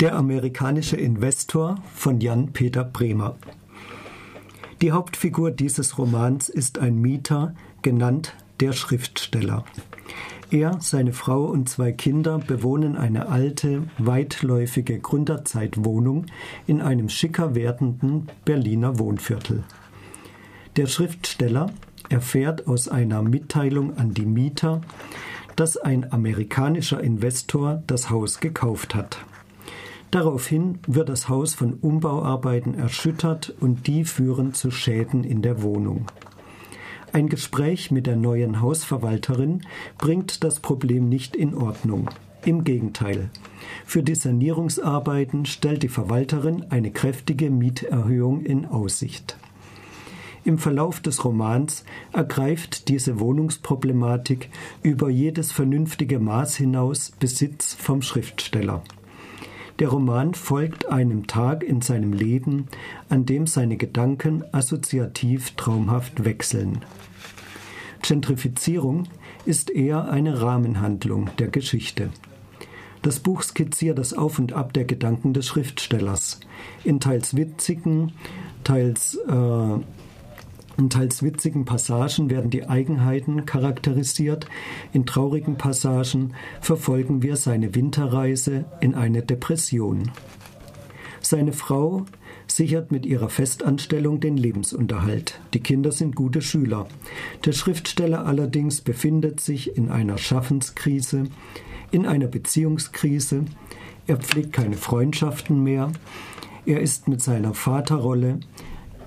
Der amerikanische Investor von Jan-Peter Bremer. Die Hauptfigur dieses Romans ist ein Mieter, genannt der Schriftsteller. Er, seine Frau und zwei Kinder bewohnen eine alte, weitläufige Gründerzeitwohnung in einem schicker werdenden Berliner Wohnviertel. Der Schriftsteller erfährt aus einer Mitteilung an die Mieter, dass ein amerikanischer Investor das Haus gekauft hat. Daraufhin wird das Haus von Umbauarbeiten erschüttert und die führen zu Schäden in der Wohnung. Ein Gespräch mit der neuen Hausverwalterin bringt das Problem nicht in Ordnung. Im Gegenteil. Für die Sanierungsarbeiten stellt die Verwalterin eine kräftige Mieterhöhung in Aussicht. Im Verlauf des Romans ergreift diese Wohnungsproblematik über jedes vernünftige Maß hinaus Besitz vom Schriftsteller. Der Roman folgt einem Tag in seinem Leben, an dem seine Gedanken assoziativ traumhaft wechseln. Gentrifizierung ist eher eine Rahmenhandlung der Geschichte. Das Buch skizziert das Auf und Ab der Gedanken des Schriftstellers. In teils witzigen, teils äh, in teils witzigen Passagen werden die Eigenheiten charakterisiert, in traurigen Passagen verfolgen wir seine Winterreise in eine Depression. Seine Frau sichert mit ihrer Festanstellung den Lebensunterhalt. Die Kinder sind gute Schüler. Der Schriftsteller allerdings befindet sich in einer Schaffenskrise, in einer Beziehungskrise. Er pflegt keine Freundschaften mehr. Er ist mit seiner Vaterrolle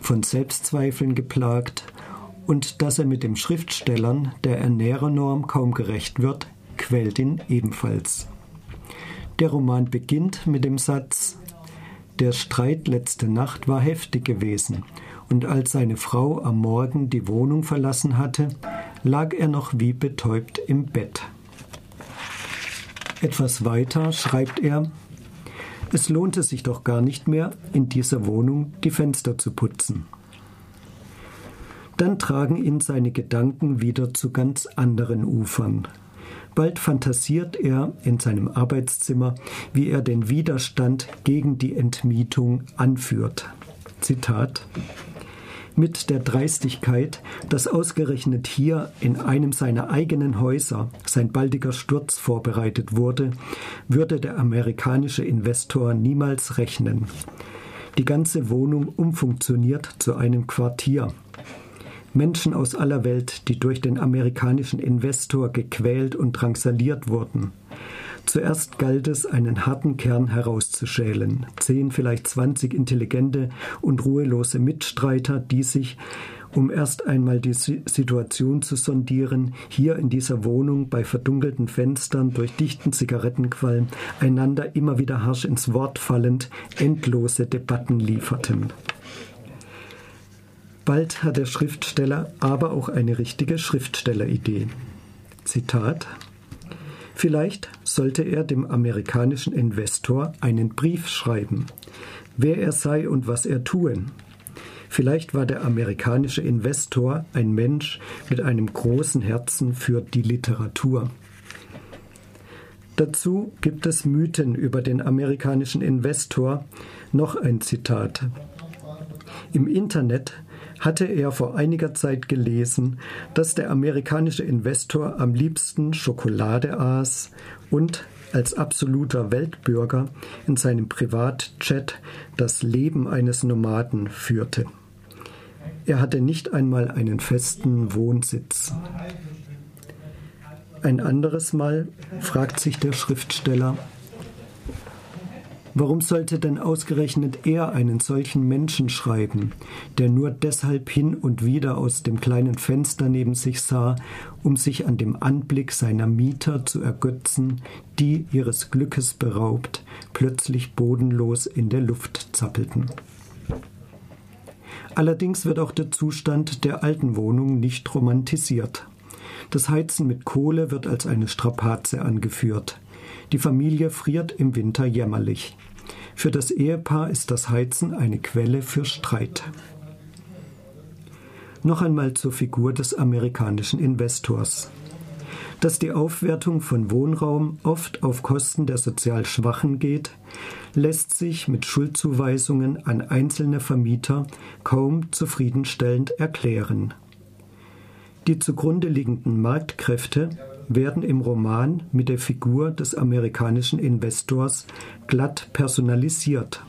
von Selbstzweifeln geplagt und dass er mit dem Schriftstellern der Ernährernorm kaum gerecht wird, quält ihn ebenfalls. Der Roman beginnt mit dem Satz Der Streit letzte Nacht war heftig gewesen, und als seine Frau am Morgen die Wohnung verlassen hatte, lag er noch wie betäubt im Bett. Etwas weiter schreibt er es lohnte sich doch gar nicht mehr, in dieser Wohnung die Fenster zu putzen. Dann tragen ihn seine Gedanken wieder zu ganz anderen Ufern. Bald fantasiert er in seinem Arbeitszimmer, wie er den Widerstand gegen die Entmietung anführt. Zitat mit der Dreistigkeit, dass ausgerechnet hier in einem seiner eigenen Häuser sein baldiger Sturz vorbereitet wurde, würde der amerikanische Investor niemals rechnen. Die ganze Wohnung umfunktioniert zu einem Quartier. Menschen aus aller Welt, die durch den amerikanischen Investor gequält und drangsaliert wurden. Zuerst galt es, einen harten Kern herauszuschälen. Zehn, vielleicht zwanzig intelligente und ruhelose Mitstreiter, die sich, um erst einmal die Situation zu sondieren, hier in dieser Wohnung bei verdunkelten Fenstern durch dichten Zigarettenqualm einander immer wieder harsch ins Wort fallend endlose Debatten lieferten. Bald hat der Schriftsteller aber auch eine richtige Schriftstelleridee. Zitat Vielleicht sollte er dem amerikanischen Investor einen Brief schreiben, wer er sei und was er tue. Vielleicht war der amerikanische Investor ein Mensch mit einem großen Herzen für die Literatur. Dazu gibt es Mythen über den amerikanischen Investor. Noch ein Zitat. Im Internet hatte er vor einiger Zeit gelesen, dass der amerikanische Investor am liebsten Schokolade aß und als absoluter Weltbürger in seinem Privatchat das Leben eines Nomaden führte. Er hatte nicht einmal einen festen Wohnsitz. Ein anderes Mal fragt sich der Schriftsteller, Warum sollte denn ausgerechnet er einen solchen Menschen schreiben, der nur deshalb hin und wieder aus dem kleinen Fenster neben sich sah, um sich an dem Anblick seiner Mieter zu ergötzen, die ihres Glückes beraubt, plötzlich bodenlos in der Luft zappelten. Allerdings wird auch der Zustand der alten Wohnung nicht romantisiert. Das Heizen mit Kohle wird als eine Strapaze angeführt. Die Familie friert im Winter jämmerlich. Für das Ehepaar ist das Heizen eine Quelle für Streit. Noch einmal zur Figur des amerikanischen Investors. Dass die Aufwertung von Wohnraum oft auf Kosten der sozial Schwachen geht, lässt sich mit Schuldzuweisungen an einzelne Vermieter kaum zufriedenstellend erklären. Die zugrunde liegenden Marktkräfte werden im Roman mit der Figur des amerikanischen Investors glatt personalisiert.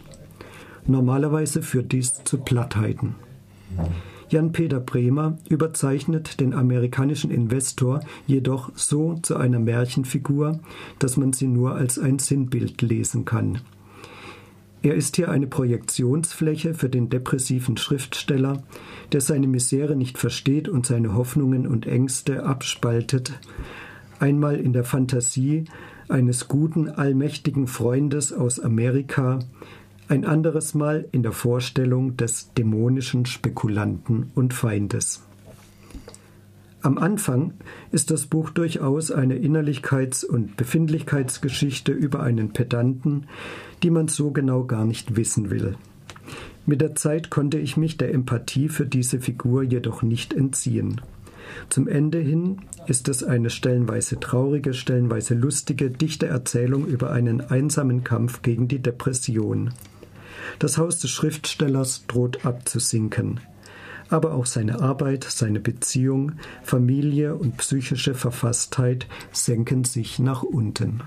Normalerweise führt dies zu Plattheiten. Jan-Peter Bremer überzeichnet den amerikanischen Investor jedoch so zu einer Märchenfigur, dass man sie nur als ein Sinnbild lesen kann. Er ist hier eine Projektionsfläche für den depressiven Schriftsteller, der seine Misere nicht versteht und seine Hoffnungen und Ängste abspaltet, einmal in der Fantasie eines guten, allmächtigen Freundes aus Amerika, ein anderes Mal in der Vorstellung des dämonischen Spekulanten und Feindes. Am Anfang ist das Buch durchaus eine Innerlichkeits- und Befindlichkeitsgeschichte über einen Pedanten, die man so genau gar nicht wissen will. Mit der Zeit konnte ich mich der Empathie für diese Figur jedoch nicht entziehen. Zum Ende hin ist es eine stellenweise traurige, stellenweise lustige, dichte Erzählung über einen einsamen Kampf gegen die Depression. Das Haus des Schriftstellers droht abzusinken aber auch seine Arbeit, seine Beziehung, Familie und psychische Verfasstheit senken sich nach unten.